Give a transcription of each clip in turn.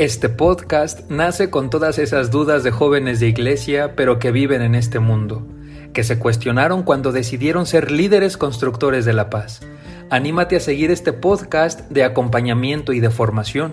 Este podcast nace con todas esas dudas de jóvenes de iglesia, pero que viven en este mundo, que se cuestionaron cuando decidieron ser líderes constructores de la paz. Anímate a seguir este podcast de acompañamiento y de formación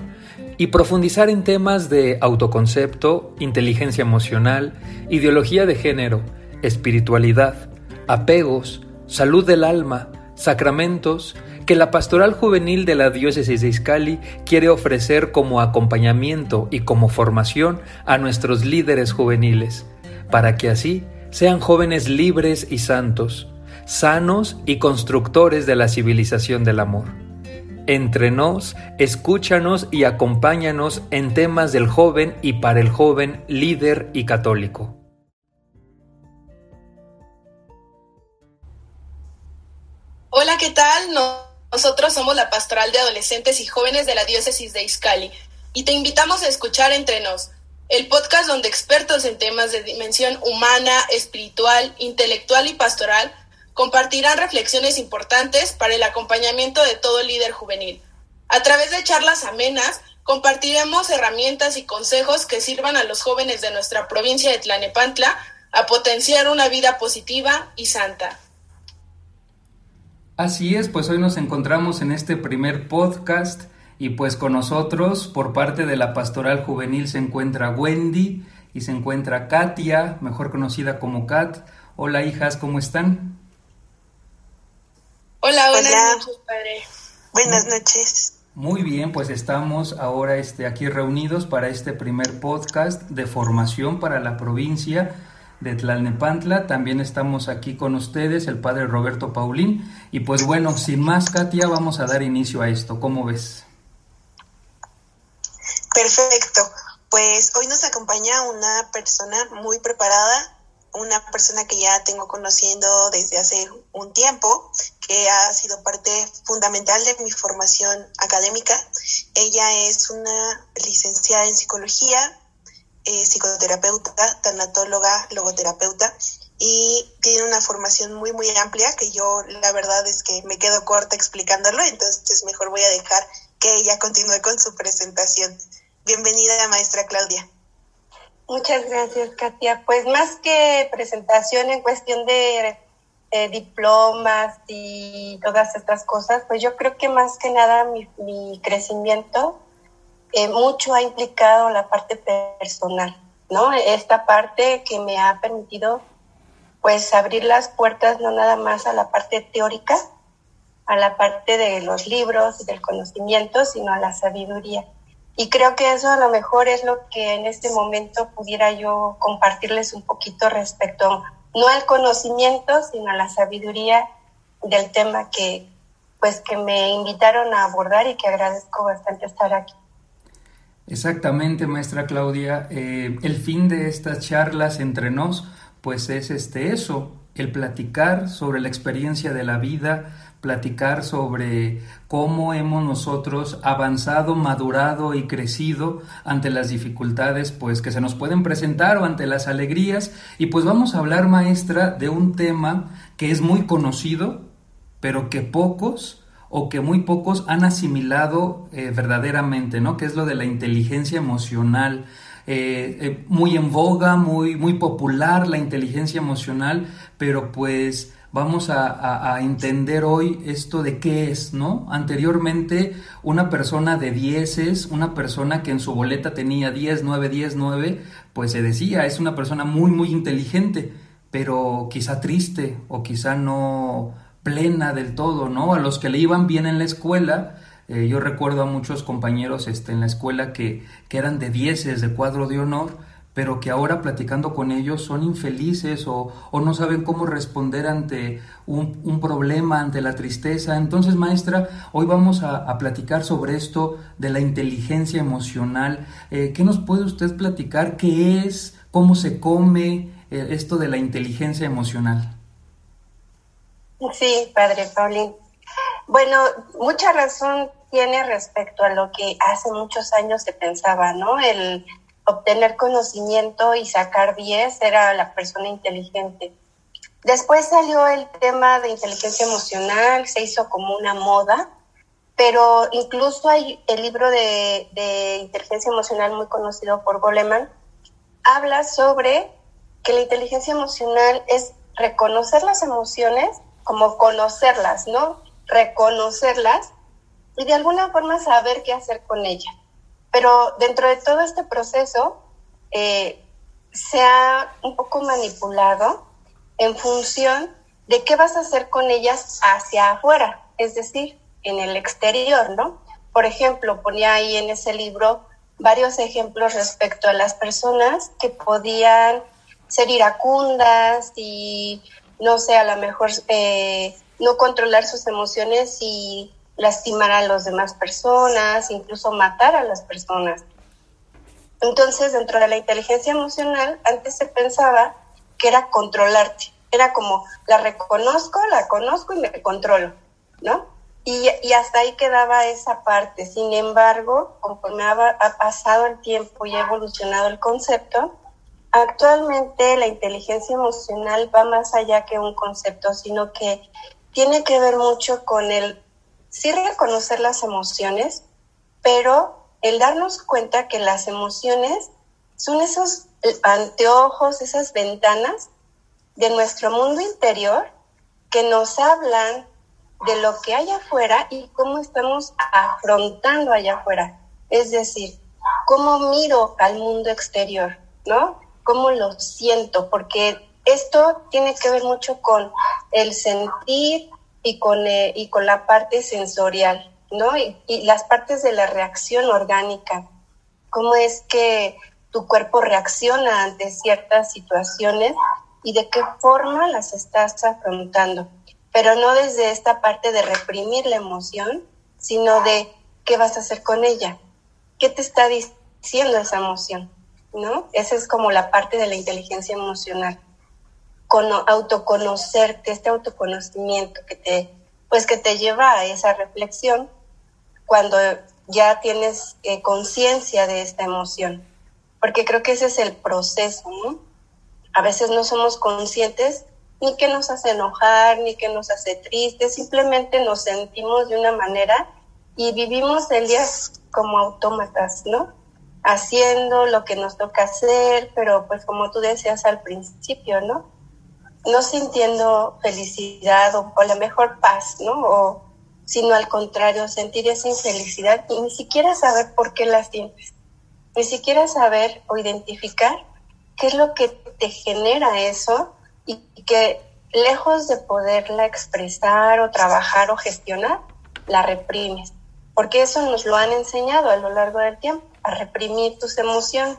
y profundizar en temas de autoconcepto, inteligencia emocional, ideología de género, espiritualidad, apegos, salud del alma, sacramentos, que la Pastoral Juvenil de la Diócesis de Izcali quiere ofrecer como acompañamiento y como formación a nuestros líderes juveniles, para que así sean jóvenes libres y santos, sanos y constructores de la civilización del amor. Entre nos, escúchanos y acompáñanos en temas del joven y para el joven líder y católico. Hola, ¿qué tal? Nosotros somos la Pastoral de Adolescentes y Jóvenes de la Diócesis de Izcali y te invitamos a escuchar Entre Nos, el podcast donde expertos en temas de dimensión humana, espiritual, intelectual y pastoral compartirán reflexiones importantes para el acompañamiento de todo líder juvenil. A través de charlas amenas, compartiremos herramientas y consejos que sirvan a los jóvenes de nuestra provincia de Tlanepantla a potenciar una vida positiva y santa. Así es, pues hoy nos encontramos en este primer podcast y pues con nosotros por parte de la Pastoral Juvenil se encuentra Wendy y se encuentra Katia, mejor conocida como Kat. Hola hijas, ¿cómo están? Hola, buenas noches, padre. Buenas noches. Muy bien, pues estamos ahora este, aquí reunidos para este primer podcast de formación para la provincia de Tlalnepantla. También estamos aquí con ustedes, el padre Roberto Paulín. Y pues bueno, sin más, Katia, vamos a dar inicio a esto. ¿Cómo ves? Perfecto. Pues hoy nos acompaña una persona muy preparada, una persona que ya tengo conociendo desde hace un tiempo, que ha sido parte fundamental de mi formación académica. Ella es una licenciada en psicología, eh, psicoterapeuta, tanatóloga, logoterapeuta y tiene una formación muy, muy amplia que yo la verdad es que me quedo corta explicándolo, entonces mejor voy a dejar que ella continúe con su presentación. Bienvenida, maestra Claudia. Muchas gracias, Katia. Pues más que presentación en cuestión de diplomas y todas estas cosas, pues yo creo que más que nada mi crecimiento eh, mucho ha implicado la parte personal, ¿no? Esta parte que me ha permitido pues abrir las puertas no nada más a la parte teórica, a la parte de los libros y del conocimiento, sino a la sabiduría. Y creo que eso a lo mejor es lo que en este momento pudiera yo compartirles un poquito respecto, no al conocimiento, sino a la sabiduría del tema que, pues, que me invitaron a abordar y que agradezco bastante estar aquí. Exactamente, maestra Claudia. Eh, el fin de estas charlas entre nos, pues es este eso, el platicar sobre la experiencia de la vida, platicar sobre cómo hemos nosotros avanzado, madurado y crecido ante las dificultades pues que se nos pueden presentar o ante las alegrías y pues vamos a hablar maestra de un tema que es muy conocido, pero que pocos o que muy pocos han asimilado eh, verdaderamente, ¿no? Que es lo de la inteligencia emocional. Eh, eh, muy en boga, muy, muy popular la inteligencia emocional, pero pues vamos a, a, entender hoy esto de qué es, ¿no? Anteriormente una persona de dieces, una persona que en su boleta tenía 10, 9, 10, 9, pues se decía, es una persona muy, muy inteligente, pero quizá triste o quizá no plena del todo, ¿no? A los que le iban bien en la escuela, eh, yo recuerdo a muchos compañeros este, en la escuela que, eran de dieces, de cuadro de honor, pero que ahora platicando con ellos son infelices o, no saben cómo responder ante un, problema, ante la tristeza. Entonces, maestra, hoy vamos a, a platicar sobre esto de la inteligencia emocional. Eh, ¿Qué nos puede usted platicar? ¿Qué es? ¿Cómo se come eh, esto de la inteligencia emocional? Sí, padre Paulín. Bueno, mucha razón tiene respecto a lo que hace muchos años se pensaba, ¿no? El obtener conocimiento y sacar 10 era la persona inteligente. Después salió el tema de inteligencia emocional, se hizo como una moda pero incluso hay el libro de, de inteligencia emocional muy conocido por Goleman, habla sobre que la inteligencia emocional es reconocer las emociones como conocerlas, ¿no? Reconocerlas y de alguna forma saber qué hacer con ellas. Pero dentro de todo este proceso eh, se ha un poco manipulado en función de qué vas a hacer con ellas hacia afuera, es decir, en el exterior, ¿no? Por ejemplo, ponía ahí en ese libro varios ejemplos respecto a las personas que podían ser iracundas y, no sé, a lo mejor eh, no controlar sus emociones y lastimar a las demás personas, incluso matar a las personas. Entonces, dentro de la inteligencia emocional, antes se pensaba que era controlarte. Era como, la reconozco, la conozco y me controlo, ¿no? Y, y hasta ahí quedaba esa parte. Sin embargo, conforme ha, ha pasado el tiempo y ha evolucionado el concepto, actualmente la inteligencia emocional va más allá que un concepto, sino que tiene que ver mucho con el sí reconocer las emociones, pero el darnos cuenta que las emociones son esos anteojos, esas ventanas de nuestro mundo interior que nos hablan de lo que hay afuera y cómo estamos afrontando allá afuera. Es decir, cómo miro al mundo exterior, ¿no? Cómo lo siento, porque esto tiene que ver mucho con el sentir, y con, eh, y con la parte sensorial, ¿no? Y, y, las partes de la reacción orgánica, cómo es que tu cuerpo reacciona ante ciertas situaciones y de qué forma las estás afrontando, pero no desde esta parte de reprimir la emoción, sino de qué vas a hacer con ella, qué te está diciendo esa emoción, ¿no? Esa es como la parte de la inteligencia emocional con autoconocerte, este autoconocimiento que te, pues que te lleva a esa reflexión cuando ya tienes eh, conciencia de esta emoción. Porque creo que ese es el proceso, ¿no? A veces no somos conscientes ni que nos hace enojar, ni que nos hace tristes, simplemente nos sentimos de una manera y vivimos el día como autómatas, ¿no? Haciendo lo que nos toca hacer, pero pues como tú decías al principio, ¿no? no sintiendo felicidad o, a la mejor paz, ¿no? O, sino al contrario, sentir esa infelicidad y ni siquiera saber por qué la sientes, ni siquiera saber o identificar qué es lo que te genera eso y que lejos de poderla expresar o trabajar o gestionar, la reprimes, porque eso nos lo han enseñado a lo largo del tiempo, reprimir tus emociones.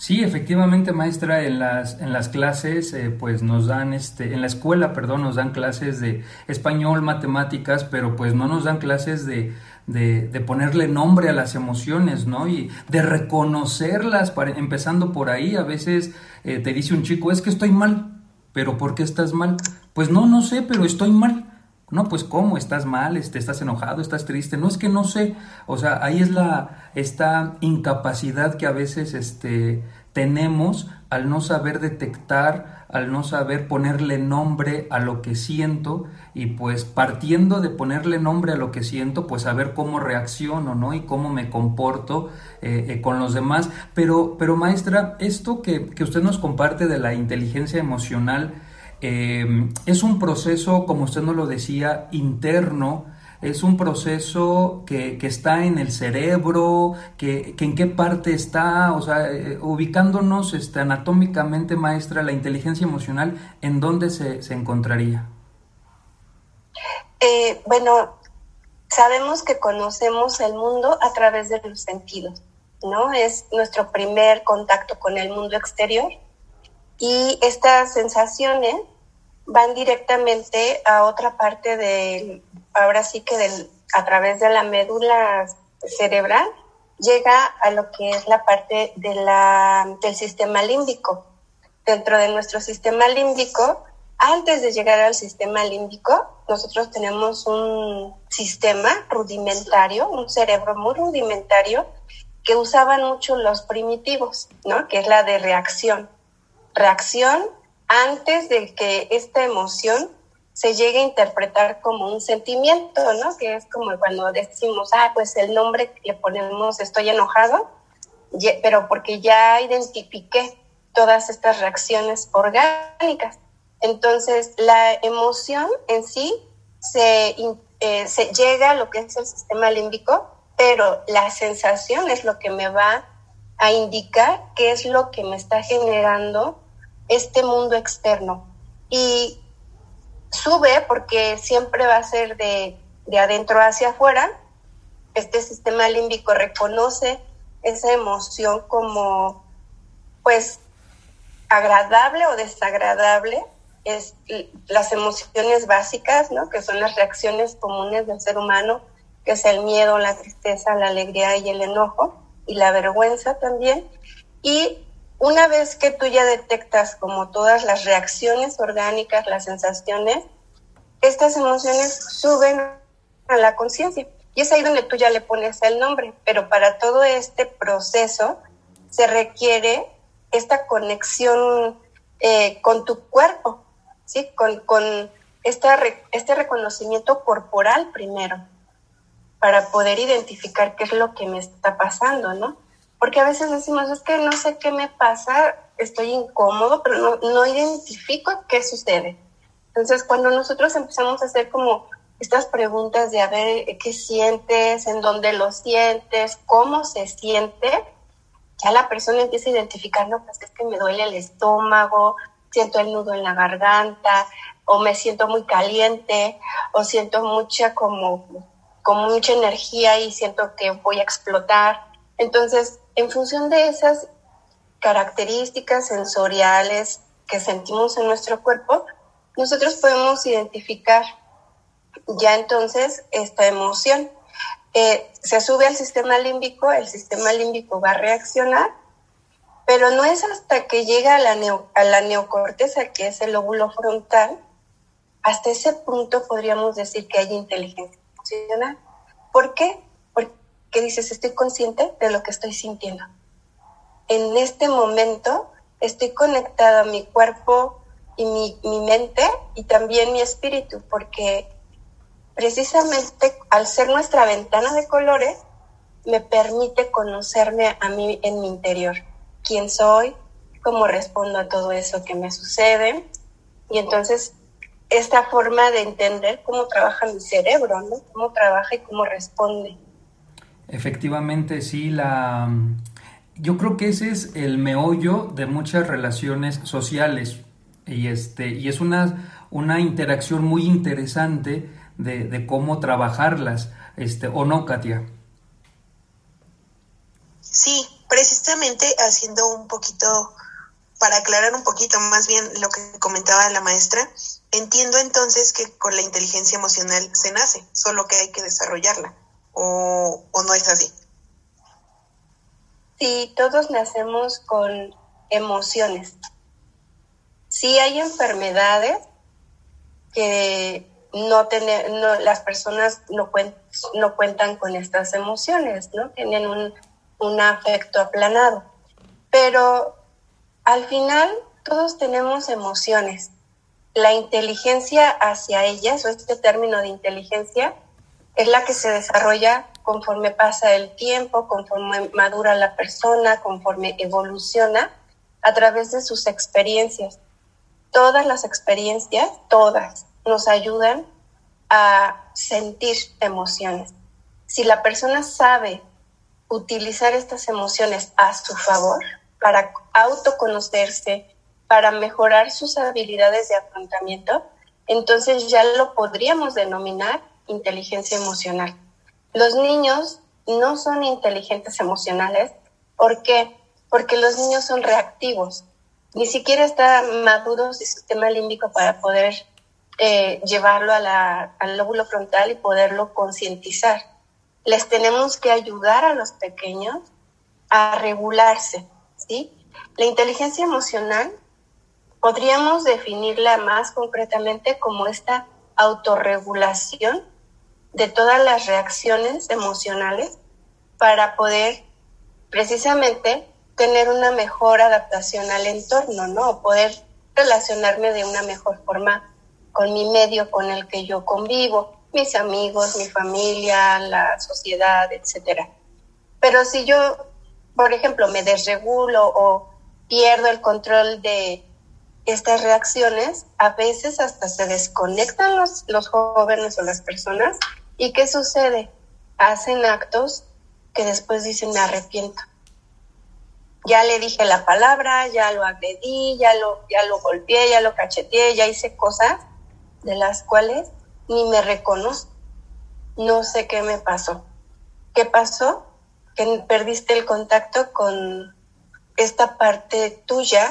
Sí, efectivamente, maestra, en las, en las clases, eh, pues nos dan, este, en la escuela, perdón, nos dan clases de español, matemáticas, pero pues no nos dan clases de, de, de ponerle nombre a las emociones, ¿no? Y de reconocerlas, para, empezando por ahí, a veces eh, te dice un chico, es que estoy mal, pero ¿por qué estás mal? Pues no, no sé, pero estoy mal. No, pues cómo, estás mal, este, estás enojado, estás triste. No es que no sé. O sea, ahí es la esta incapacidad que a veces este, tenemos al no saber detectar, al no saber ponerle nombre a lo que siento y pues partiendo de ponerle nombre a lo que siento, pues saber cómo reacciono, ¿no? Y cómo me comporto eh, eh, con los demás. Pero, pero maestra, esto que, que usted nos comparte de la inteligencia emocional, eh, es un proceso, como usted nos lo decía, interno, es un proceso que, que está en el cerebro, que, que, en qué parte está, o sea, eh, ubicándonos este, anatómicamente, maestra, la inteligencia emocional, ¿en dónde se, se encontraría? Eh, bueno, sabemos que conocemos el mundo a través de los sentidos, ¿no? Es nuestro primer contacto con el mundo exterior y estas sensaciones van directamente a otra parte del, ahora sí que del, a través de la médula cerebral, llega a lo que es la parte de la, del sistema límbico. Dentro de nuestro sistema límbico, antes de llegar al sistema límbico, nosotros tenemos un sistema rudimentario, un cerebro muy rudimentario que usaban mucho los primitivos, ¿no? Que es la de reacción reacción antes de que esta emoción se llegue a interpretar como un sentimiento, ¿no? Que es como cuando decimos, ah, pues el nombre le ponemos estoy enojado, pero porque ya identifiqué todas estas reacciones orgánicas. Entonces, la emoción en sí se, eh, se llega a lo que es el sistema límbico, pero la sensación es lo que me va a indicar qué es lo que me está generando este mundo externo. Y sube porque siempre va a ser de, de adentro hacia afuera. Este sistema límbico reconoce esa emoción como, pues, agradable o desagradable. Es las emociones básicas, ¿no? Que son las reacciones comunes del ser humano, que es el miedo, la tristeza, la alegría y el enojo, y la vergüenza también. Y una vez que tú ya detectas como todas las reacciones orgánicas, las sensaciones, estas emociones suben a la conciencia. Y es ahí donde tú ya le pones el nombre. Pero para todo este proceso se requiere esta conexión eh, con tu cuerpo, ¿sí? Con, con esta, este reconocimiento corporal primero, para poder identificar qué es lo que me está pasando, ¿no? Porque a veces decimos, es que no sé qué me pasa, estoy incómodo, pero no, no identifico qué sucede. Entonces, cuando nosotros empezamos a hacer como estas preguntas de a ver qué sientes, en dónde lo sientes, cómo se siente, ya la persona empieza a identificar, no, pues es que me duele el estómago, siento el nudo en la garganta, o me siento muy caliente, o siento mucha como, como mucha energía y siento que voy a explotar. Entonces, en función de esas características sensoriales que sentimos en nuestro cuerpo, nosotros podemos identificar ya entonces esta emoción. Eh, se sube al sistema límbico, el sistema límbico va a reaccionar, pero no es hasta que llega a la, a la neocorteza, que es el lóbulo frontal, hasta ese punto podríamos decir que hay inteligencia emocional. ¿Por qué? Que dices, estoy consciente de lo que estoy sintiendo. En este momento estoy conectada a mi cuerpo y mi, mente y también mi espíritu, porque precisamente al ser nuestra ventana de colores, me permite conocerme a mí en mi interior, quién soy, cómo respondo a todo eso que me sucede. Y entonces esta forma de entender cómo trabaja mi cerebro, ¿no? Cómo trabaja y cómo responde. Efectivamente, sí, la... Yo creo que ese es el meollo de muchas relaciones sociales y, este, y es una, una interacción muy interesante de, cómo trabajarlas, este, ¿o no, Katia? Sí, precisamente haciendo un poquito, para aclarar un poquito más bien lo que comentaba la maestra, entiendo entonces que con la inteligencia emocional se nace, solo que hay que desarrollarla o, no es así? Sí, todos nacemos con emociones. Sí hay enfermedades que no, tener, no las personas no, no cuentan con estas emociones, ¿no? Tienen un, un afecto aplanado. Pero al final todos tenemos emociones. La inteligencia hacia ellas, o este término de inteligencia, es la que se desarrolla conforme pasa el tiempo, conforme madura la persona, conforme evoluciona a través de sus experiencias. Todas las experiencias, todas, nos ayudan a sentir emociones. Si la persona sabe utilizar estas emociones a su favor para autoconocerse, para mejorar sus habilidades de afrontamiento, entonces ya lo podríamos denominar inteligencia emocional. Los niños no son inteligentes emocionales. ¿Por qué? Porque los niños son reactivos. Ni siquiera está maduro su sistema límbico para poder eh, llevarlo al lóbulo frontal y poderlo concientizar. Les tenemos que ayudar a los pequeños a regularse, ¿sí? La inteligencia emocional podríamos definirla más concretamente como esta autorregulación de todas las reacciones emocionales para poder precisamente tener una mejor adaptación al entorno, ¿no? Poder relacionarme de una mejor forma con mi medio con el que yo convivo, mis amigos, mi familia, la sociedad, etcétera. Pero si yo, por ejemplo, me desregulo o pierdo el control de estas reacciones, a veces hasta se desconectan los, los jóvenes o las personas. ¿Y qué sucede? Hacen actos que después dicen me arrepiento. Ya le dije la palabra, ya lo agredí, ya lo, ya lo golpeé, ya lo cacheteé, ya hice cosas de las cuales ni me reconozco. No sé qué me pasó. ¿Qué pasó? Que perdiste el contacto con esta parte tuya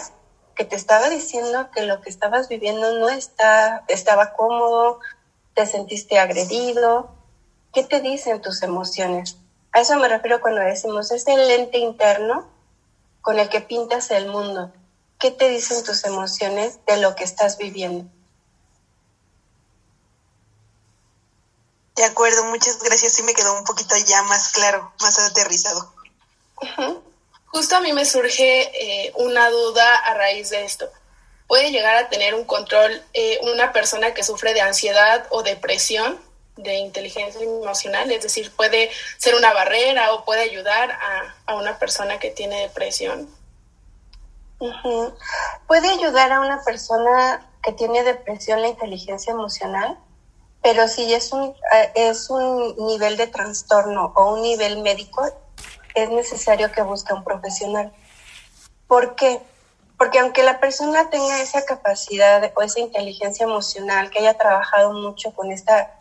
que te estaba diciendo que lo que estabas viviendo no está, estaba cómodo, te sentiste agredido. ¿Qué te dicen tus emociones? A eso me refiero cuando decimos, es el lente interno con el que pintas el mundo. ¿Qué te dicen tus emociones de lo que estás viviendo? De acuerdo, muchas gracias. Sí me quedó un poquito ya más claro, más aterrizado. Justo a mí me surge eh, una duda a raíz de esto. ¿Puede llegar a tener un control eh, una persona que sufre de ansiedad o depresión de inteligencia emocional? Es decir, ¿puede ser una barrera o puede ayudar a, a una persona que tiene depresión? Puede ayudar a una persona que tiene depresión la inteligencia emocional, pero si es un, eh, es un nivel de trastorno o un nivel médico, es necesario que busque un profesional. ¿Por qué? Porque aunque la persona tenga esa capacidad o esa inteligencia emocional, que haya trabajado mucho con esta,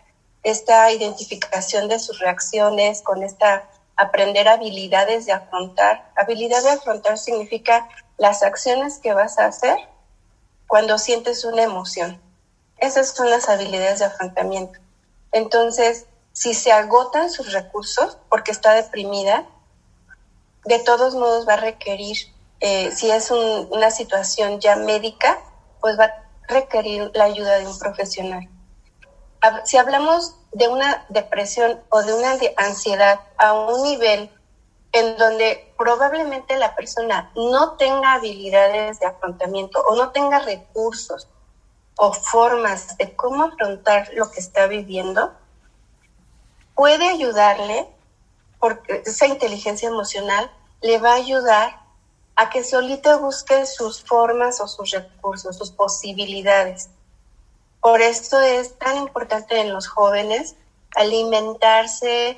esta identificación de sus reacciones, con esta aprender habilidades de afrontar. Habilidad de afrontar significa las acciones que vas a hacer cuando sientes una emoción. Esas son las habilidades de afrontamiento. Entonces, si se agotan sus recursos porque está deprimida, de todos modos va a requerir, eh, si es una situación ya médica, pues va a requerir la ayuda de un profesional. Si hablamos de una depresión o de una ansiedad a un nivel en donde probablemente la persona no tenga habilidades de afrontamiento o no tenga recursos o formas de cómo afrontar lo que está viviendo, puede ayudarle porque esa inteligencia emocional le va a ayudar a que solito busque sus formas o sus recursos, sus posibilidades. Por esto es tan importante en los jóvenes alimentarse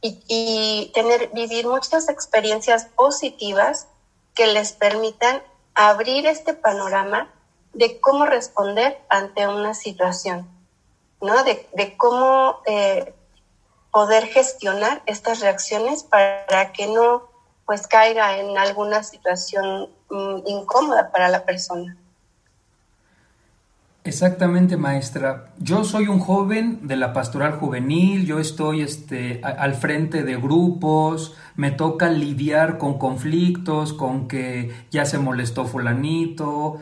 y, tener, vivir muchas experiencias positivas que les permitan abrir este panorama de cómo responder ante una situación, ¿no? De, cómo eh, poder gestionar estas reacciones para que no pues caiga en alguna situación mm, incómoda para la persona. Exactamente, maestra. Yo soy un joven de la pastoral juvenil, yo estoy este, al frente de grupos, me toca lidiar con conflictos, con que ya se molestó fulanito,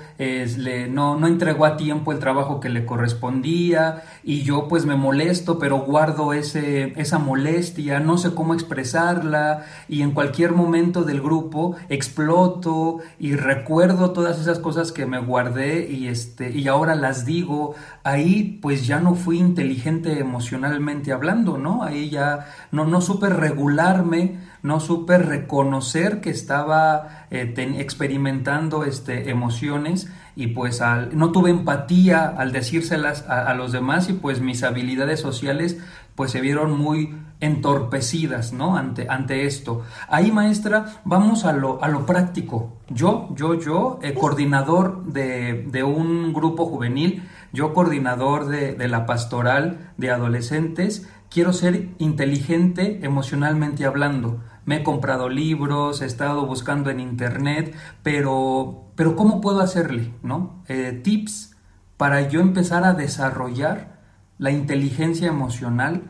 no, no entregó a tiempo el trabajo que le correspondía y yo pues me molesto, pero guardo ese, esa molestia, no sé cómo expresarla y en cualquier momento del grupo exploto y recuerdo todas esas cosas que me guardé y, este, y ahora las digo, ahí pues ya no fui inteligente emocionalmente hablando, ¿no? Ahí ya no, no supe regularme, no supe reconocer que estaba eh, experimentando este, emociones y pues al, no tuve empatía al decírselas a, los demás y pues mis habilidades sociales pues se vieron muy entorpecidas, ¿no? Ante, ante esto. Ahí, maestra, vamos a lo, a lo práctico. Yo, yo, yo, eh, coordinador de, de, un grupo juvenil, yo coordinador de, de la pastoral de adolescentes, quiero ser inteligente emocionalmente hablando. Me he comprado libros, he estado buscando en internet, pero, pero ¿cómo puedo hacerle? ¿no? Eh, tips para yo empezar a desarrollar la inteligencia emocional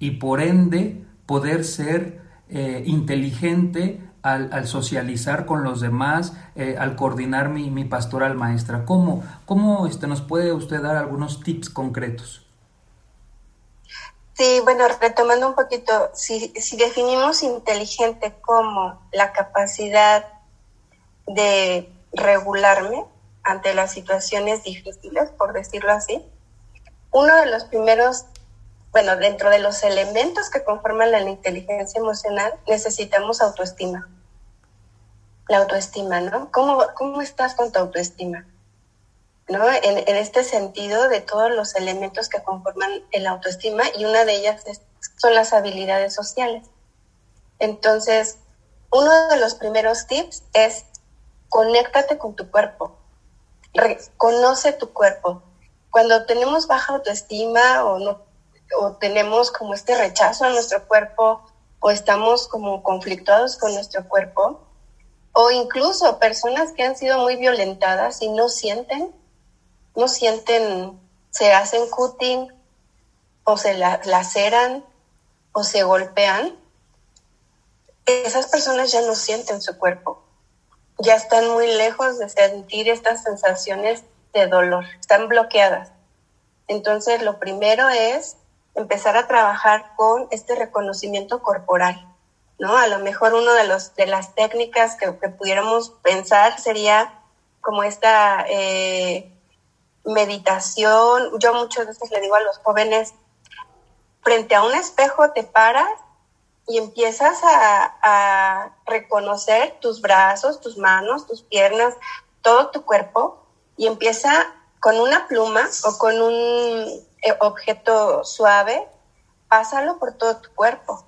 y por ende poder ser eh, inteligente al, socializar con los demás, eh, al coordinar mi, mi, pastoral maestra. ¿Cómo, cómo este, nos puede usted dar algunos tips concretos? Sí, bueno, retomando un poquito, si, si definimos inteligente como la capacidad de regularme ante las situaciones difíciles, por decirlo así, uno de los primeros, bueno, dentro de los elementos que conforman la inteligencia emocional, necesitamos autoestima. La autoestima, ¿no? ¿Cómo, cómo estás con tu autoestima? ¿No? En, este sentido de todos los elementos que conforman el autoestima y una de ellas son las habilidades sociales. Entonces, uno de los primeros tips es conéctate con tu cuerpo, reconoce tu cuerpo, cuando tenemos baja autoestima o no o tenemos como este rechazo a nuestro cuerpo o estamos como conflictuados con nuestro cuerpo o incluso personas que han sido muy violentadas y no sienten, no sienten, se hacen cutting o se laceran o se golpean, esas personas ya no sienten su cuerpo, ya están muy lejos de sentir estas sensaciones de dolor, están bloqueadas. Entonces, lo primero es empezar a trabajar con este reconocimiento corporal, ¿no? A lo mejor una de, de las técnicas que, pudiéramos pensar sería como esta eh, meditación. Yo muchas veces le digo a los jóvenes, frente a un espejo te paras y empiezas a, reconocer tus brazos, tus manos, tus piernas, todo tu cuerpo y empieza con una pluma o con un eh, objeto suave, pásalo por todo tu cuerpo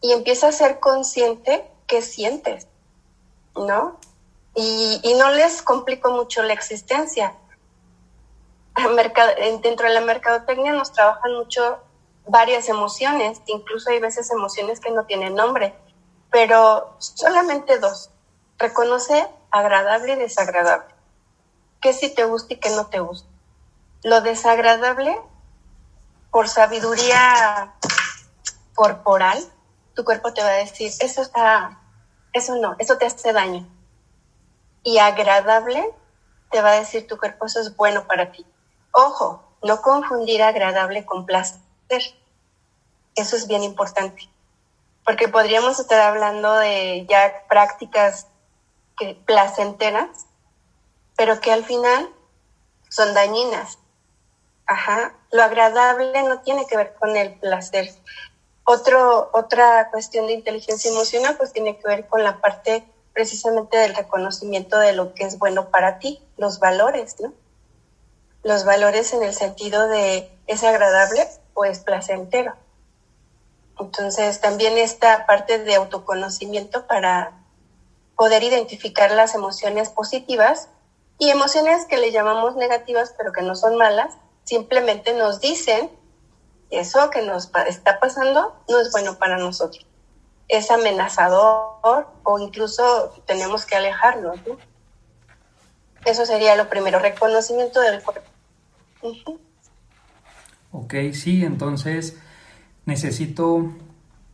y empieza a ser consciente que sientes, ¿no? Y, y no les complico mucho la existencia. Dentro de la mercadotecnia nos trabajan mucho varias emociones, incluso hay veces emociones que no tienen nombre, pero solamente dos. Reconoce agradable y desagradable qué sí te gusta y qué no te gusta. Lo desagradable, por sabiduría corporal, tu cuerpo te va a decir, eso está, eso no, eso te hace daño. Y agradable, te va a decir tu cuerpo, eso es bueno para ti. Ojo, no confundir agradable con placer. Eso es bien importante. Porque podríamos estar hablando de ya prácticas placenteras pero que al final son dañinas. Ajá. Lo agradable no tiene que ver con el placer. Otro, otra cuestión de inteligencia emocional pues tiene que ver con la parte precisamente del reconocimiento de lo que es bueno para ti, los valores, ¿no? Los valores en el sentido de es agradable o es placentero. Entonces también esta parte de autoconocimiento para poder identificar las emociones positivas y emociones que le llamamos negativas, pero que no son malas, simplemente nos dicen eso que nos está pasando no es bueno para nosotros. Es amenazador o incluso tenemos que alejarnos. Eso sería lo primero, reconocimiento del cuerpo. Ok, sí, entonces necesito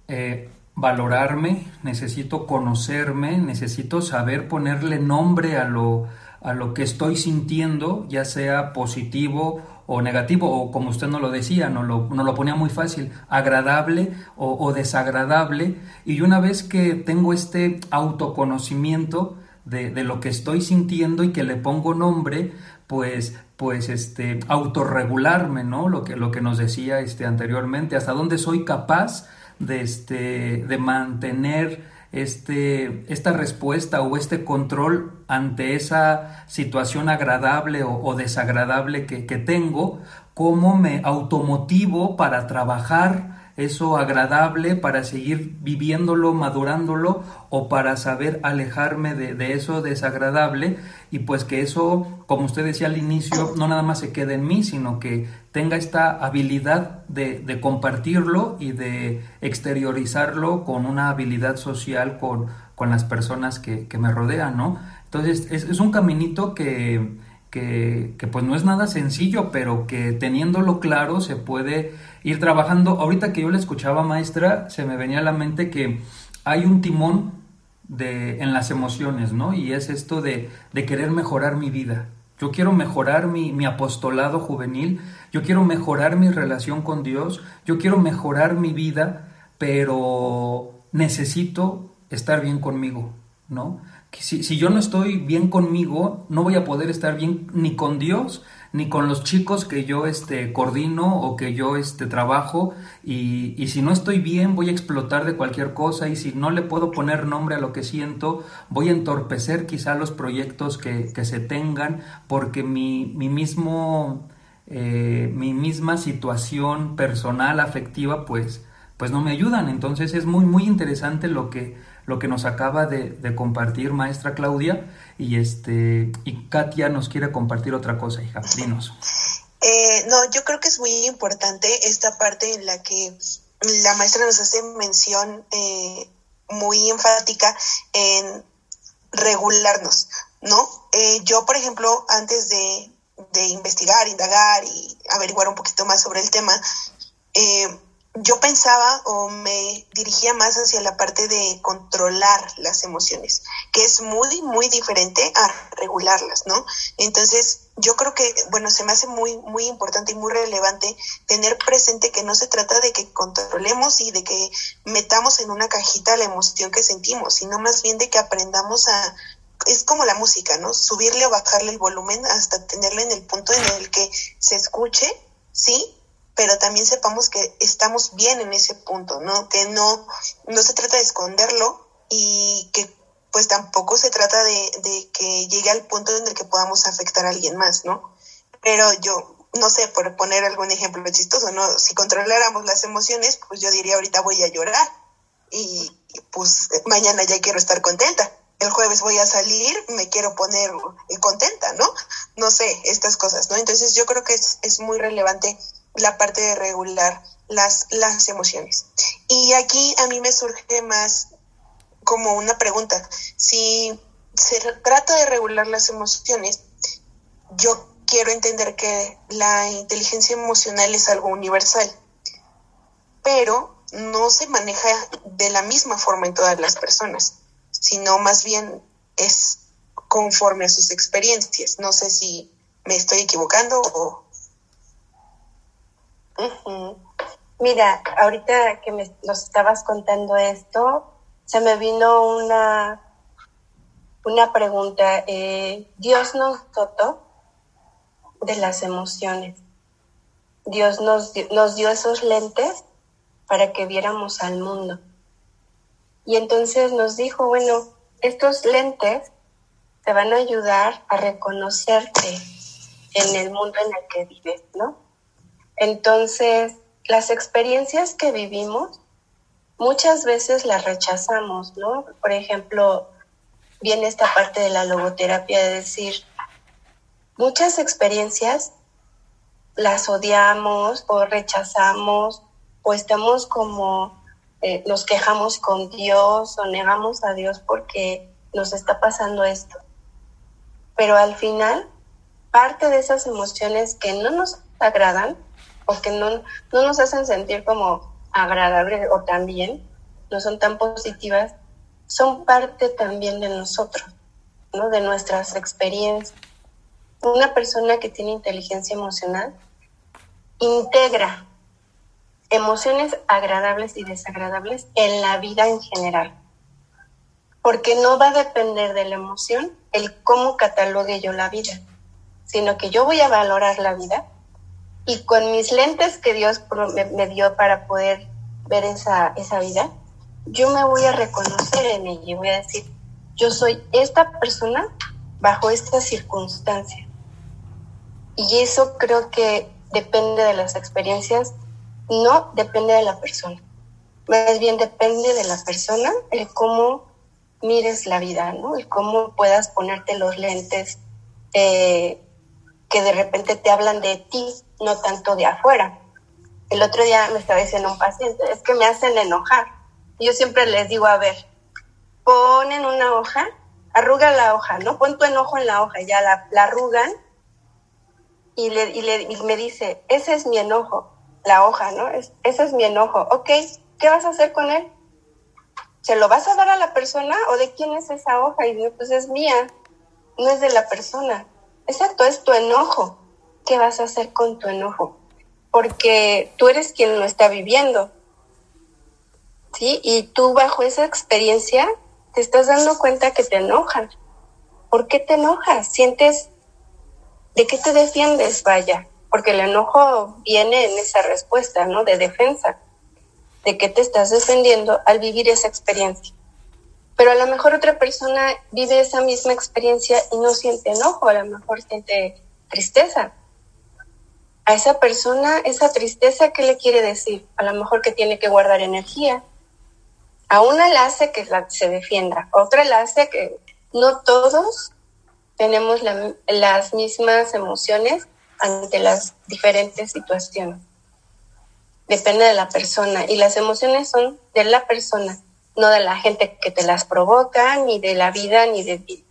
eh, valorarme, necesito conocerme, necesito saber ponerle nombre a lo, a lo que estoy sintiendo, ya sea positivo o negativo, o como usted no lo decía, no lo, lo ponía muy fácil, agradable o, desagradable. Y una vez que tengo este autoconocimiento de, de, lo que estoy sintiendo y que le pongo nombre, pues, pues este, autorregularme, ¿no? Lo que, lo que nos decía este, anteriormente, hasta dónde soy capaz de, este, de mantener este, esta respuesta o este control ante esa situación agradable o, desagradable que, que tengo, cómo me automotivo para trabajar eso agradable para seguir viviéndolo, madurándolo o para saber alejarme de, eso desagradable y pues que eso, como usted decía al inicio, no nada más se quede en mí, sino que tenga esta habilidad de, compartirlo y de exteriorizarlo con una habilidad social con, con las personas que, me rodean, ¿no? Entonces es, es un caminito que, que, pues no es nada sencillo, pero que teniéndolo claro se puede ir trabajando. Ahorita que yo le escuchaba, maestra, se me venía a la mente que hay un timón de, en las emociones, ¿no? Y es esto de, de querer mejorar mi vida. Yo quiero mejorar mi, mi, apostolado juvenil, yo quiero mejorar mi relación con Dios, yo quiero mejorar mi vida, pero necesito estar bien conmigo, ¿no? Si, si yo no estoy bien conmigo, no voy a poder estar bien ni con Dios ni con los chicos que yo este, coordino o que yo este, trabajo. Y, y, si no estoy bien voy a explotar de cualquier cosa. Y si no le puedo poner nombre a lo que siento voy a entorpecer quizá los proyectos que, que se tengan porque mi, mi mismo eh, mi misma situación personal afectiva pues pues no me ayudan. Entonces es muy muy interesante lo que lo que nos acaba de, compartir maestra Claudia y este y Katia nos quiere compartir otra cosa, hija. Dinos. Eh, no, yo creo que es muy importante esta parte en la que la maestra nos hace mención eh, muy enfática en regularnos, ¿no? Eh, yo, por ejemplo, antes de, de, investigar, indagar y averiguar un poquito más sobre el tema, eh, yo pensaba o me dirigía más hacia la parte de controlar las emociones, que es muy, muy diferente a regularlas, ¿no? Entonces, yo creo que, bueno, se me hace muy, muy importante y muy relevante tener presente que no se trata de que controlemos y de que metamos en una cajita la emoción que sentimos, sino más bien de que aprendamos a, es como la música, ¿no? Subirle o bajarle el volumen hasta tenerlo en el punto en el que se escuche, ¿sí? Pero también sepamos que estamos bien en ese punto, ¿no? Que no, no se trata de esconderlo y que pues tampoco se trata de, de que llegue al punto en el que podamos afectar a alguien más, ¿no? Pero yo, no sé, por poner algún ejemplo chistoso, ¿no? Si controláramos las emociones, pues yo diría ahorita voy a llorar y pues mañana ya quiero estar contenta. El jueves voy a salir, me quiero poner contenta, ¿no? No sé, estas cosas, ¿no? Entonces yo creo que es, es muy relevante la parte de regular las, las emociones. Y aquí a mí me surge más como una pregunta. Si se trata de regular las emociones, yo quiero entender que la inteligencia emocional es algo universal, pero no se maneja de la misma forma en todas las personas, sino más bien es conforme a sus experiencias. No sé si me estoy equivocando o, Mira, ahorita que nos estabas contando esto, se me vino una, una pregunta. Eh, Dios nos dotó de las emociones. Dios nos, nos dio esos lentes para que viéramos al mundo. Y entonces nos dijo, bueno, estos lentes te van a ayudar a reconocerte en el mundo en el que vives, ¿no? Entonces, las experiencias que vivimos muchas veces las rechazamos, ¿no? Por ejemplo, viene esta parte de la logoterapia de decir, muchas experiencias las odiamos o rechazamos o estamos como, eh, nos quejamos con Dios o negamos a Dios porque nos está pasando esto. Pero al final, parte de esas emociones que no nos agradan, o que no, no nos hacen sentir como agradables o tan bien, no son tan positivas, son parte también de nosotros, ¿no? de nuestras experiencias. Una persona que tiene inteligencia emocional integra emociones agradables y desagradables en la vida en general, porque no va a depender de la emoción el cómo catalogue yo la vida, sino que yo voy a valorar la vida y con mis lentes que Dios me, dio para poder ver esa, esa vida, yo me voy a reconocer en ella y voy a decir, yo soy esta persona bajo esta circunstancia. Y eso creo que depende de las experiencias, no depende de la persona. Más bien depende de la persona el cómo mires la vida, ¿no? El cómo puedas ponerte los lentes eh, que de repente te hablan de ti, no tanto de afuera. El otro día me estaba diciendo un paciente, es que me hacen enojar. yo siempre les digo, a ver, ponen una hoja, arruga la hoja, ¿no? Pon tu enojo en la hoja, ya la, arrugan y, le, y, le, y me dice, ese es mi enojo, la hoja, ¿no? Es, ese es mi enojo. Ok, ¿qué vas a hacer con él? ¿Se lo vas a dar a la persona o de quién es esa hoja? Y digo, pues es mía, no es de la persona. Exacto, es tu enojo. ¿Qué vas a hacer con tu enojo? Porque tú eres quien lo está viviendo. ¿Sí? Y tú bajo esa experiencia te estás dando cuenta que te enojan. ¿Por qué te enojas? Sientes ¿de qué te defiendes? Vaya, porque el enojo viene en esa respuesta, ¿no? De defensa. ¿De qué te estás defendiendo al vivir esa experiencia? Pero a lo mejor otra persona vive esa misma experiencia y no siente enojo, a lo mejor siente tristeza. A esa persona, esa tristeza, ¿qué le quiere decir? A lo mejor que tiene que guardar energía. A una le hace que se defienda, a otra le hace que no todos tenemos las mismas emociones ante las diferentes situaciones. Depende de la persona y las emociones son de la persona, no de la gente que te las provoca, ni de la vida, ni de.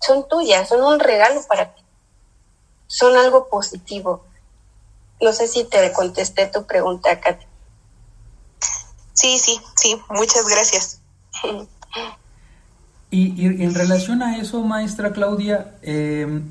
Son tuyas, son un regalo para ti. Son algo positivo. No sé si te contesté tu pregunta, Katy. Sí, sí, sí, muchas gracias. Y, en relación a eso, maestra Claudia, em,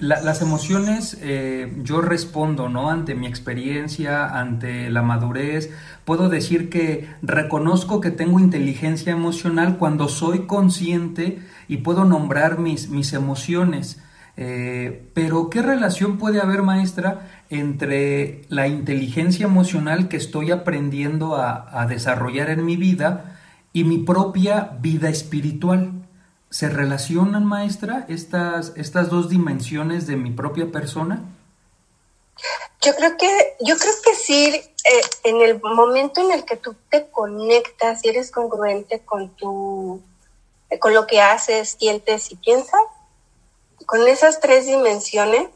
las emociones, eh, yo respondo, ¿no? Ante mi experiencia, ante la madurez. Puedo decir que reconozco que tengo inteligencia emocional cuando soy consciente y puedo nombrar mis, mis emociones. Eh, pero, ¿qué relación puede haber, maestra, entre la inteligencia emocional que estoy aprendiendo a desarrollar en mi vida y mi propia vida espiritual? ¿Se relacionan, maestra, estas, estas dos dimensiones de mi propia persona? Yo creo que, yo creo que sí, eh, en el momento en el que tú te conectas y eres congruente con tu, con lo que haces, sientes y piensas, con esas tres dimensiones,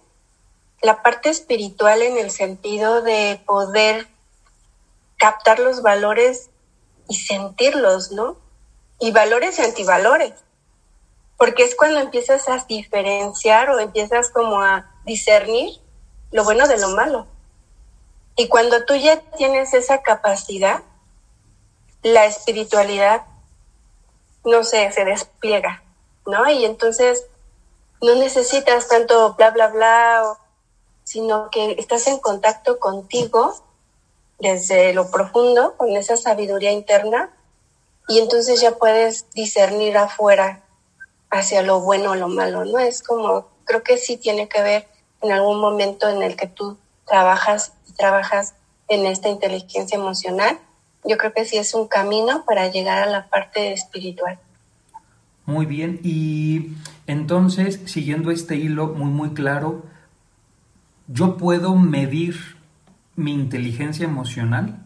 la parte espiritual en el sentido de poder captar los valores y sentirlos, ¿no? Y valores y antivalores porque es cuando empiezas a diferenciar o empiezas como a discernir lo bueno de lo malo. Y cuando tú ya tienes esa capacidad, la espiritualidad, no sé, se despliega, ¿no? Y entonces no necesitas tanto bla, bla, bla, sino que estás en contacto contigo desde lo profundo, con esa sabiduría interna, y entonces ya puedes discernir afuera hacia lo bueno o lo malo, ¿no? Es como, creo que sí tiene que ver en algún momento en el que tú trabajas trabajas en esta inteligencia emocional. Yo creo que sí es un camino para llegar a la parte espiritual. Muy bien, y entonces, siguiendo este hilo muy, muy claro, ¿yo puedo medir mi inteligencia emocional?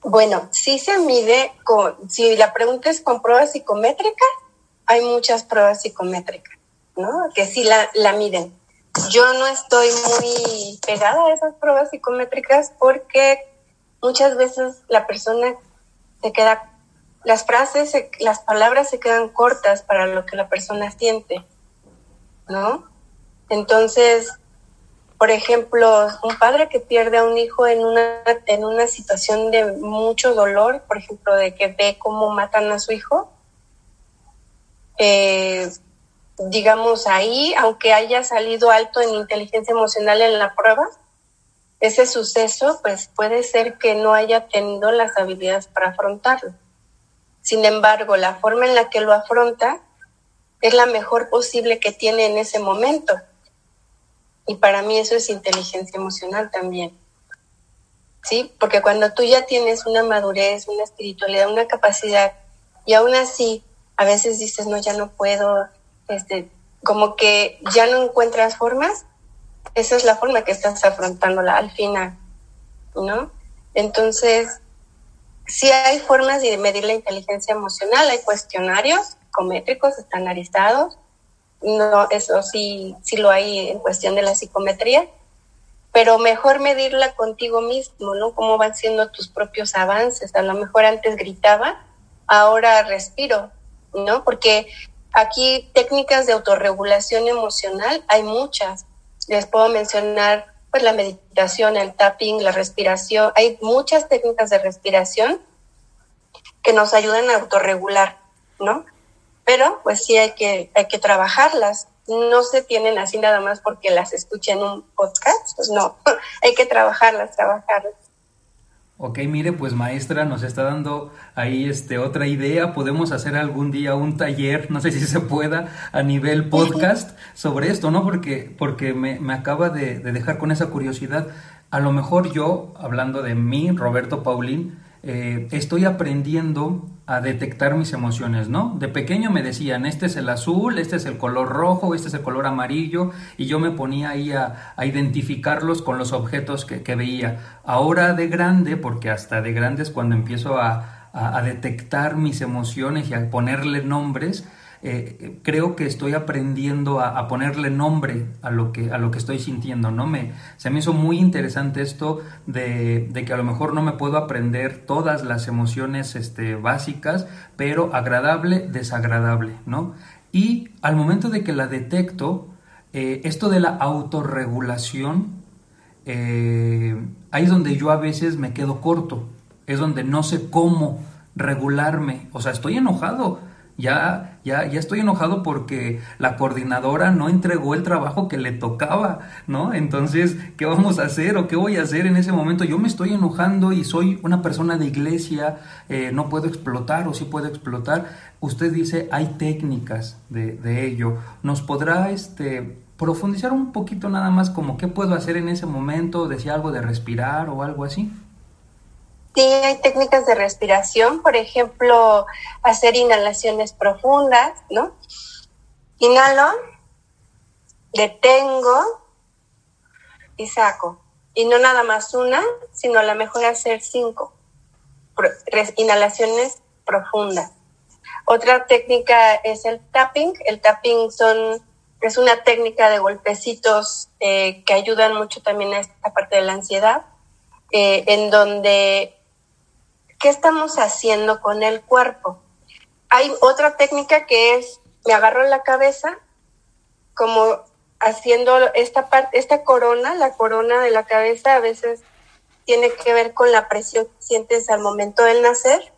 Bueno, sí se mide con, si la pregunta es con pruebas psicométricas, hay muchas pruebas psicométricas, ¿no? Que sí la, la miden. Yo no estoy muy pegada a esas pruebas psicométricas porque muchas veces la persona se queda, las frases, las palabras se quedan cortas para lo que la persona siente, ¿no? Entonces, por ejemplo, un padre que pierde a un hijo en una, en una situación de mucho dolor, por ejemplo, de que ve cómo matan a su hijo, eh, digamos ahí, aunque haya salido alto en inteligencia emocional en la prueba, ese suceso pues puede ser que no haya tenido las habilidades para afrontarlo. Sin embargo, la forma en la que lo afronta es la mejor posible que tiene en ese momento y para mí eso es inteligencia emocional también. ¿Sí? Porque cuando tú ya tienes una madurez, una espiritualidad, una capacidad, y aún así a veces dices, no, ya no puedo, este, como que ya no encuentras formas, esa es la forma que estás afrontándola al final, ¿no? Entonces, sí hay formas de medir la inteligencia emocional, hay cuestionarios psicométricos estandarizados, no, eso sí, sí lo hay en cuestión de la psicometría, pero mejor medirla contigo mismo, ¿no? Cómo van siendo tus propios avances. A lo mejor antes gritaba, ahora respiro, ¿no? Porque aquí técnicas de autorregulación emocional hay muchas. Les puedo mencionar pues la meditación, el tapping, la respiración. Hay muchas técnicas de respiración que nos ayudan a autorregular, ¿no? pero pues sí hay que, hay que trabajarlas. No se tienen así nada más porque las escuché en un podcast, pues no, hay que trabajarlas, trabajarlas. Ok, mire, pues maestra nos está dando ahí este otra idea. Podemos hacer algún día un taller, no sé si se pueda, a nivel podcast sobre esto, ¿no? Porque, porque me, me acaba de, de, dejar con esa curiosidad. A lo mejor yo, hablando de mí, Roberto Paulín, eh, estoy aprendiendo a detectar mis emociones, ¿no? De pequeño me decían, este es el azul, este es el color rojo, este es el color amarillo, y yo me ponía ahí a, identificarlos con los objetos que, veía. Ahora de grande, porque hasta de grande es cuando empiezo a, a detectar mis emociones y a ponerle nombres, eh, creo que estoy aprendiendo a, ponerle nombre a lo que, a lo que estoy sintiendo, ¿no? Me, se me hizo muy interesante esto de, que a lo mejor no me puedo aprender todas las emociones este, básicas, pero agradable, desagradable, ¿no? Y al momento de que la detecto, eh, esto de la autorregulación, eh, ahí es donde yo a veces me quedo corto, es donde no sé cómo regularme, o sea, estoy enojado, ya, ya, ya estoy enojado porque la coordinadora no entregó el trabajo que le tocaba, ¿no? Entonces, ¿qué vamos a hacer o qué voy a hacer en ese momento? Yo me estoy enojando y soy una persona de iglesia, eh, no puedo explotar o sí puedo explotar. Usted dice, hay técnicas de, de ello. ¿Nos podrá este, profundizar un poquito nada más como qué puedo hacer en ese momento? ¿Decía algo de respirar o algo así? Sí, hay técnicas de respiración, por ejemplo, hacer inhalaciones profundas, ¿no? Inhalo, detengo y saco. Y no nada más una, sino a lo mejor hacer cinco inhalaciones profundas. Otra técnica es el tapping. El tapping son, es una técnica de golpecitos eh, que ayudan mucho también a esta parte de la ansiedad, eh, en donde ¿qué estamos haciendo con el cuerpo? Hay otra técnica que es, me agarro la cabeza, como haciendo esta parte, esta corona, la corona de la cabeza a veces tiene que ver con la presión que sientes al momento del nacer.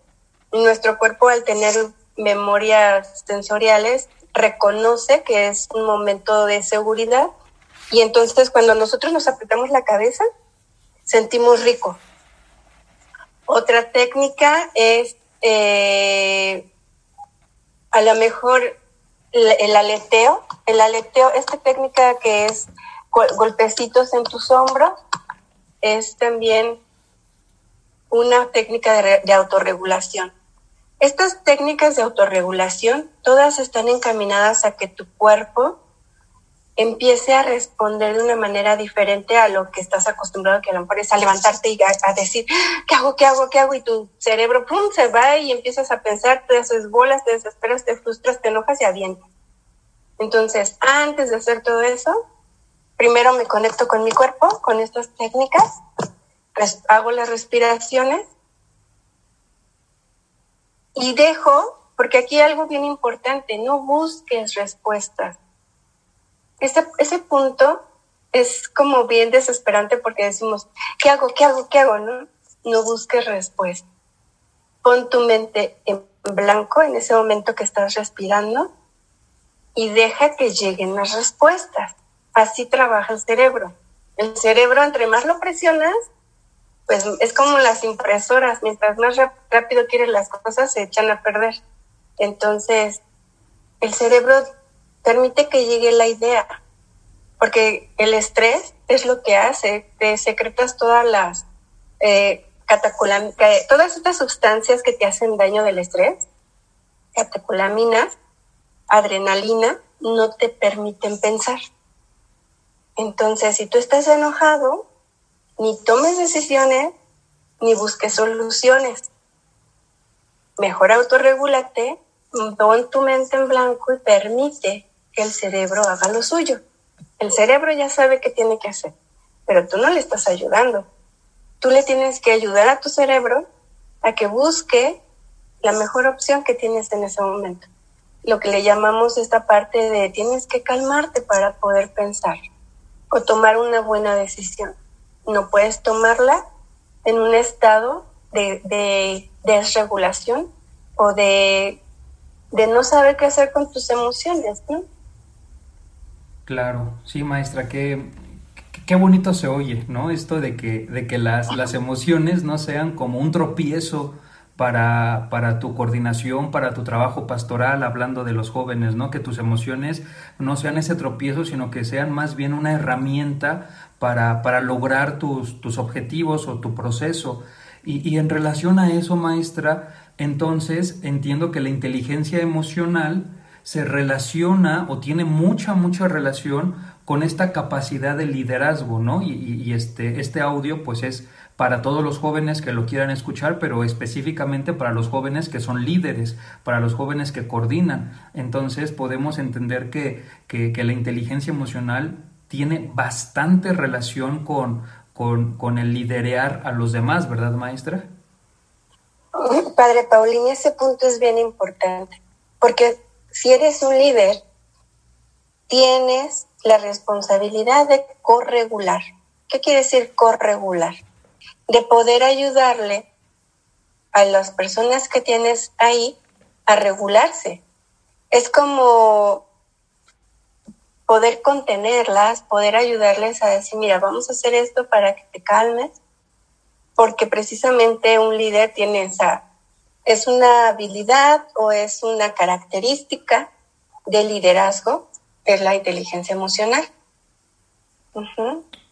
Nuestro cuerpo al tener memorias sensoriales reconoce que es un momento de seguridad y entonces cuando nosotros nos apretamos la cabeza sentimos rico, otra técnica es eh, a lo mejor el, aleteo. El aleteo, esta técnica que es golpecitos en tus hombros, es también una técnica de, de autorregulación. Estas técnicas de autorregulación, todas están encaminadas a que tu cuerpo empiece a responder de una manera diferente a lo que estás acostumbrado, que a lo mejor es a levantarte y a, decir, ¿qué hago, qué hago, qué hago? Y tu cerebro, ¡pum!, se va y empiezas a pensar, te haces bolas, te desesperas, te frustras, te enojas y avientas. Entonces, antes de hacer todo eso, primero me conecto con mi cuerpo, con estas técnicas, hago las respiraciones y dejo, porque aquí hay algo bien importante, no busques respuestas ese, ese punto es como bien desesperante porque decimos, ¿qué hago? ¿Qué hago? ¿Qué hago? No, no busques respuesta. Pon tu mente en blanco en ese momento que estás respirando y deja que lleguen las respuestas. Así trabaja el cerebro. El cerebro, entre más lo presionas, pues es como las impresoras. Mientras más rápido quieres las cosas, se echan a perder. Entonces, el cerebro permite que llegue la idea, porque el estrés es lo que hace, te secretas todas las eh, todas estas sustancias que te hacen daño del estrés, catecolaminas, adrenalina, no te permiten pensar. Entonces, si tú estás enojado, ni tomes decisiones, ni busques soluciones. Mejor autorregúlate, pon tu mente en blanco y permite el cerebro haga lo suyo. El cerebro ya sabe qué tiene que hacer, pero tú no le estás ayudando. Tú le tienes que ayudar a tu cerebro a que busque la mejor opción que tienes en ese momento. Lo que le llamamos esta parte de tienes que calmarte para poder pensar o tomar una buena decisión. No puedes tomarla en un estado de, desregulación o de, de no saber qué hacer con tus emociones. ¿no? Claro, sí, maestra, qué, qué bonito se oye, ¿no? Esto de que, de que las, las emociones no sean como un tropiezo para, para, tu coordinación, para tu trabajo pastoral, hablando de los jóvenes, ¿no? Que tus emociones no sean ese tropiezo, sino que sean más bien una herramienta para, para lograr tus, tus, objetivos o tu proceso. Y, y en relación a eso, maestra, entonces entiendo que la inteligencia emocional se relaciona o tiene mucha, mucha relación con esta capacidad de liderazgo, ¿no? Y, este, este audio pues es para todos los jóvenes que lo quieran escuchar, pero específicamente para los jóvenes que son líderes, para los jóvenes que coordinan. Entonces podemos entender que, que, la inteligencia emocional tiene bastante relación con, con, con, el liderear a los demás, ¿verdad, maestra? Padre Paulín, ese punto es bien importante, porque si eres un líder, tienes la responsabilidad de corregular. ¿Qué quiere decir corregular? De poder ayudarle a las personas que tienes ahí a regularse. Es como poder contenerlas, poder ayudarles a decir, mira, vamos a hacer esto para que te calmes, porque precisamente un líder tiene esa, es una habilidad o es una característica de liderazgo es la inteligencia emocional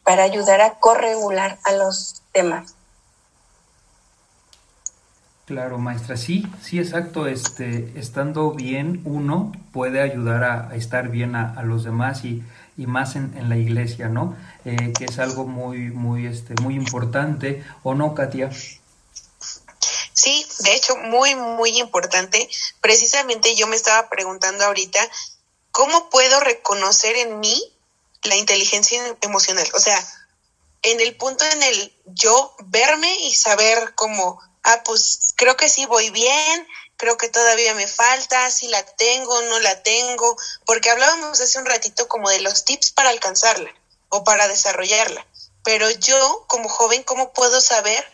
para ayudar a corregular a los demás. Claro, maestra, sí, sí, exacto. Este, estando bien uno puede ayudar a, estar bien a, los demás y, y más en, en, la iglesia, ¿no? Eh, que es algo muy, muy, este, muy importante, ¿o no, Katia? Sí, de hecho, muy, muy importante. Precisamente yo me estaba preguntando ahorita ¿cómo puedo reconocer en mí la inteligencia emocional? O sea, en el punto en el yo verme y saber cómo, ah, pues creo que sí voy bien, creo que todavía me falta, si la tengo, no la tengo, porque hablábamos hace un ratito como de los tips para alcanzarla o para desarrollarla. Pero yo, como joven, ¿cómo puedo saber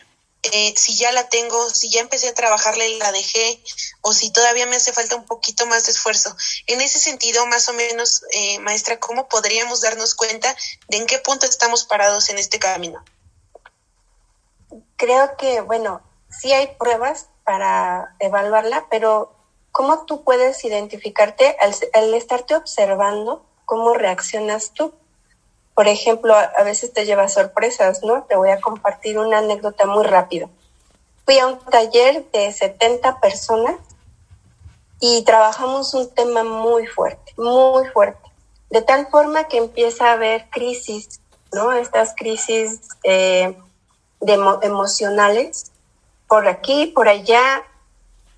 eh, si ya la tengo, si ya empecé a trabajarla y la dejé, o si todavía me hace falta un poquito más de esfuerzo. En ese sentido, más o menos, eh, maestra, ¿cómo podríamos darnos cuenta de en qué punto estamos parados en este camino? Creo que, bueno, sí hay pruebas para evaluarla, pero ¿cómo tú puedes identificarte al estarte observando cómo reaccionas tú? Por ejemplo, a, veces te lleva sorpresas, ¿no? Te voy a compartir una anécdota muy rápido. Fui a un taller de 70 personas y trabajamos un tema muy fuerte, muy fuerte, de tal forma que empieza a haber crisis, ¿no? Estas crisis eh, emocionales por aquí, por allá,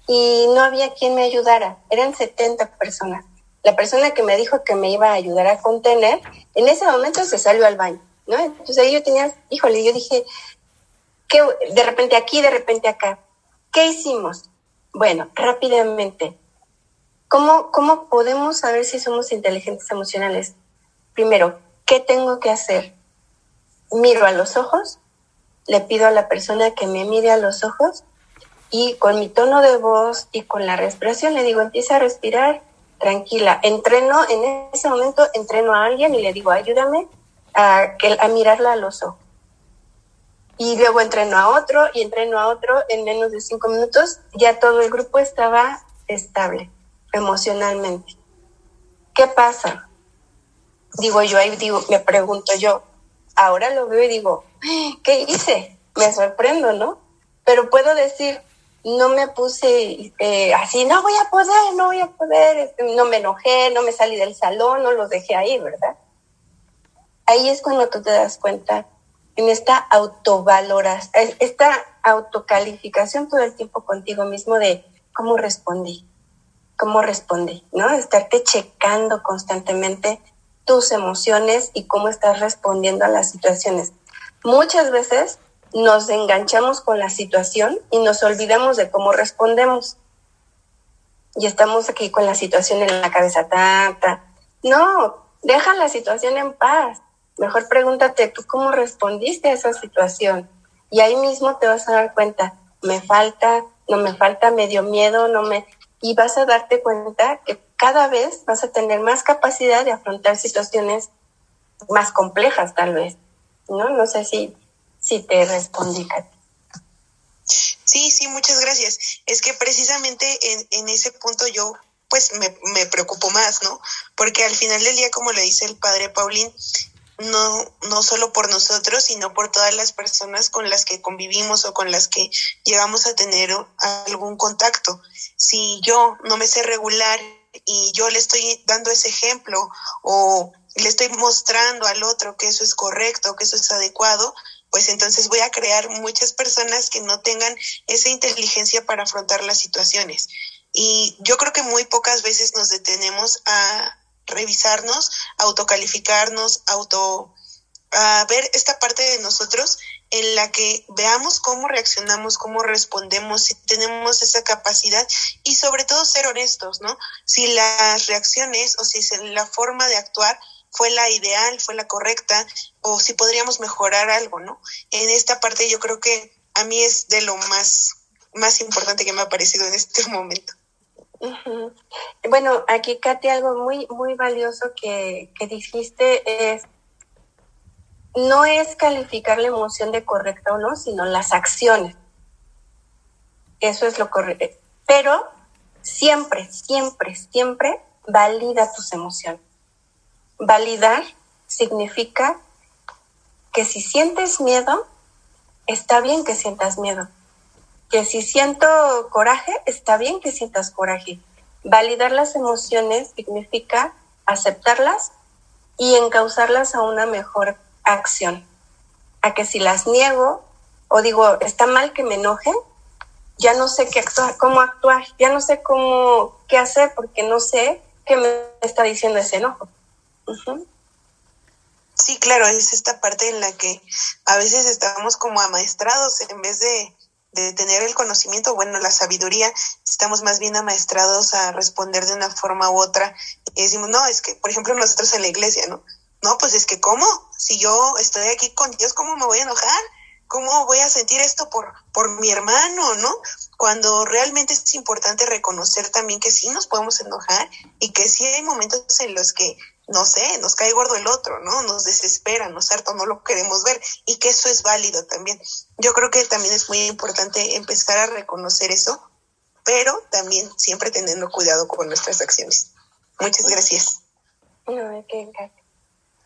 y no había quien me ayudara. Eran 70 personas la persona que me dijo que me iba a ayudar a contener, en ese momento se salió al baño, ¿no? Entonces ahí yo tenía, híjole, yo dije, ¿qué, de repente aquí, de repente acá, ¿qué hicimos? Bueno, rápidamente, ¿cómo, ¿cómo podemos saber si somos inteligentes emocionales? Primero, ¿qué tengo que hacer? Miro a los ojos, le pido a la persona que me mire a los ojos y con mi tono de voz y con la respiración le digo, empieza a respirar tranquila. Entreno, en ese momento entreno a alguien y le digo, ayúdame a, mirarla a los ojos. Y luego entreno a otro y entreno a otro en menos de cinco minutos. Ya todo el grupo estaba estable emocionalmente. ¿Qué pasa? Digo yo, ahí digo, me pregunto yo, ahora lo veo y digo, ¿qué hice? Me sorprendo, ¿no? Pero puedo decir, no me puse eh, así, no voy a poder, no voy a poder, este, no me enojé, no me salí del salón, no los dejé ahí, ¿verdad? Ahí es cuando tú te das cuenta en esta autovaloración, esta autocalificación todo el tiempo contigo mismo de cómo respondí, cómo respondí, ¿no? Estarte checando constantemente tus emociones y cómo estás respondiendo a las situaciones. Muchas veces nos enganchamos con la situación y nos olvidamos de cómo respondemos. Y estamos aquí con la situación en la cabeza, tanta. No, deja la situación en paz. Mejor pregúntate tú cómo respondiste a esa situación. Y ahí mismo te vas a dar cuenta, me falta, no me falta, me dio miedo, no me... Y vas a darte cuenta que cada vez vas a tener más capacidad de afrontar situaciones más complejas tal vez ¿no? No sé si, si te respondí. Sí, sí, muchas gracias. Es que precisamente en, en ese punto yo pues me, me preocupo más, ¿no? Porque al final del día, como le dice el padre Paulín, no, no solo por nosotros, sino por todas las personas con las que convivimos o con las que llegamos a tener algún contacto. Si yo no me sé regular y yo le estoy dando ese ejemplo o le estoy mostrando al otro que eso es correcto, que eso es adecuado, pues entonces voy a crear muchas personas que no tengan esa inteligencia para afrontar las situaciones. Y yo creo que muy pocas veces nos detenemos a revisarnos, autocalificarnos, auto a ver esta parte de nosotros en la que veamos cómo reaccionamos, cómo respondemos, si tenemos esa capacidad y sobre todo ser honestos, ¿no? Si las reacciones o si la forma de actuar fue la ideal, fue la correcta o si podríamos mejorar algo, ¿no? En esta parte yo creo que a mí es de lo más más importante que me ha parecido en este momento. Bueno, aquí, Katy, algo muy, muy valioso que, dijiste es, no es calificar la emoción de correcta o no, sino las acciones. Eso es lo correcto. Pero siempre, siempre, siempre valida tus emociones. Validar significa que si sientes miedo, está bien que sientas miedo que si siento coraje, está bien que sientas coraje. Validar las emociones significa aceptarlas y encauzarlas a una mejor acción. A que si las niego o digo, está mal que me enoje, ya no sé qué actuar, cómo actuar, ya no sé cómo qué hacer porque no sé qué me está diciendo ese enojo. Sí, claro, es esta parte en la que a veces estamos como amaestrados en vez de de tener el conocimiento, bueno, la sabiduría, estamos más bien amaestrados a responder de una forma u otra. Y decimos, no, es que, por ejemplo, nosotros en la iglesia, ¿no? No, pues es que, ¿cómo? Si yo estoy aquí con Dios, ¿cómo me voy a enojar? ¿Cómo voy a sentir esto por, por mi hermano, no? Cuando realmente es importante reconocer también que sí nos podemos enojar y que sí hay momentos en los que no sé, nos cae gordo el otro, ¿no? Nos desespera, nos harto, no lo queremos ver y que eso es válido también. Yo creo que también es muy importante empezar a reconocer eso, pero también siempre teniendo cuidado con nuestras acciones. Muchas gracias.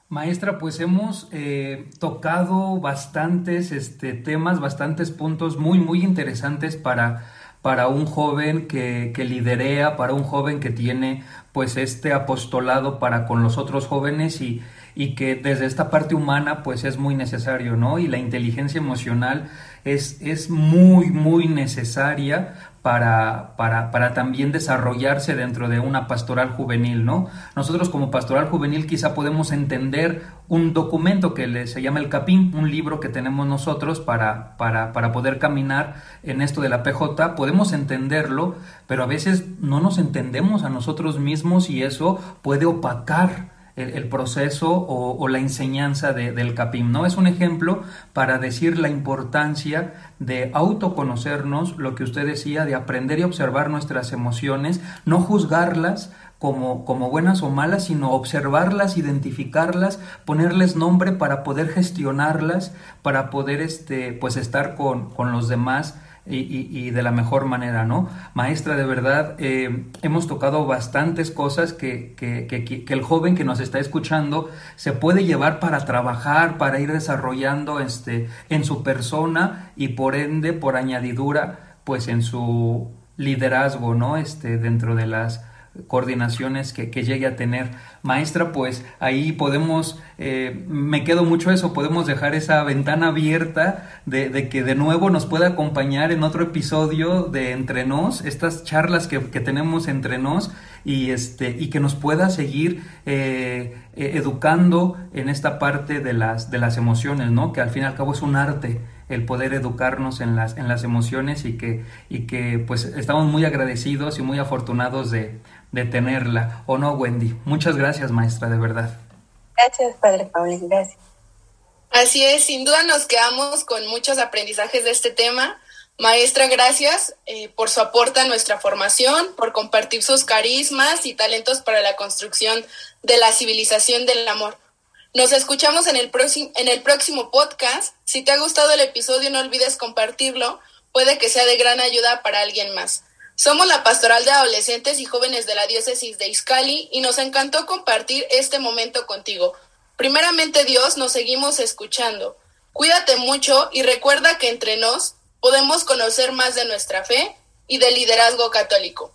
Maestra, pues hemos eh, tocado bastantes este, temas, bastantes puntos muy, muy interesantes para para un joven que, que liderea, para un joven que tiene pues este apostolado para con los otros jóvenes y, y que desde esta parte humana pues es muy necesario, ¿no? Y la inteligencia emocional es, es muy, muy necesaria para, para, para, también desarrollarse dentro de una pastoral juvenil, ¿no? Nosotros como pastoral juvenil quizá podemos entender un documento que se llama el CAPIN, un libro que tenemos nosotros para, para, para poder caminar en esto de la PJ, podemos entenderlo, pero a veces no nos entendemos a nosotros mismos y eso puede opacar el, proceso o, la enseñanza del CAPIM. ¿no? Es un ejemplo para decir la importancia de autoconocernos, lo que usted decía, de aprender y observar nuestras emociones, no juzgarlas, como, como, buenas o malas, sino observarlas, identificarlas, ponerles nombre para poder gestionarlas, para poder este, pues estar con, con los demás y, de la mejor manera, ¿no? Maestra, de verdad, eh, hemos tocado bastantes cosas que, que, que, el joven que nos está escuchando se puede llevar para trabajar, para ir desarrollando este, en su persona y por ende, por añadidura, pues en su liderazgo, ¿no? Este, dentro de las coordinaciones que, llegue a tener. Maestra, pues ahí podemos, eh, me quedo mucho eso, podemos dejar esa ventana abierta de, que de nuevo nos pueda acompañar en otro episodio de Entre Nos, estas charlas que, tenemos entre nos y, este, y que nos pueda seguir eh, eh, educando en esta parte de las, de las emociones, ¿no? Que al fin y al cabo es un arte el poder educarnos en las, en las emociones y que, y que pues estamos muy agradecidos y muy afortunados de, de tenerla. ¿O no, Wendy? Muchas gracias, maestra, de verdad. Gracias, Padre Paulín, gracias. Así es, sin duda nos quedamos con muchos aprendizajes de este tema. Maestra, gracias eh, por su aporte a nuestra formación, por compartir sus carismas y talentos para la construcción de la civilización del amor. Nos escuchamos en el, en el próximo podcast. Si te ha gustado el episodio, no olvides compartirlo. Puede que sea de gran ayuda para alguien más. Somos la Pastoral de Adolescentes y Jóvenes de la Diócesis de Izcali y nos encantó compartir este momento contigo. Primeramente Dios, nos seguimos escuchando. Cuídate mucho y recuerda que entre nos podemos conocer más de nuestra fe y del liderazgo católico.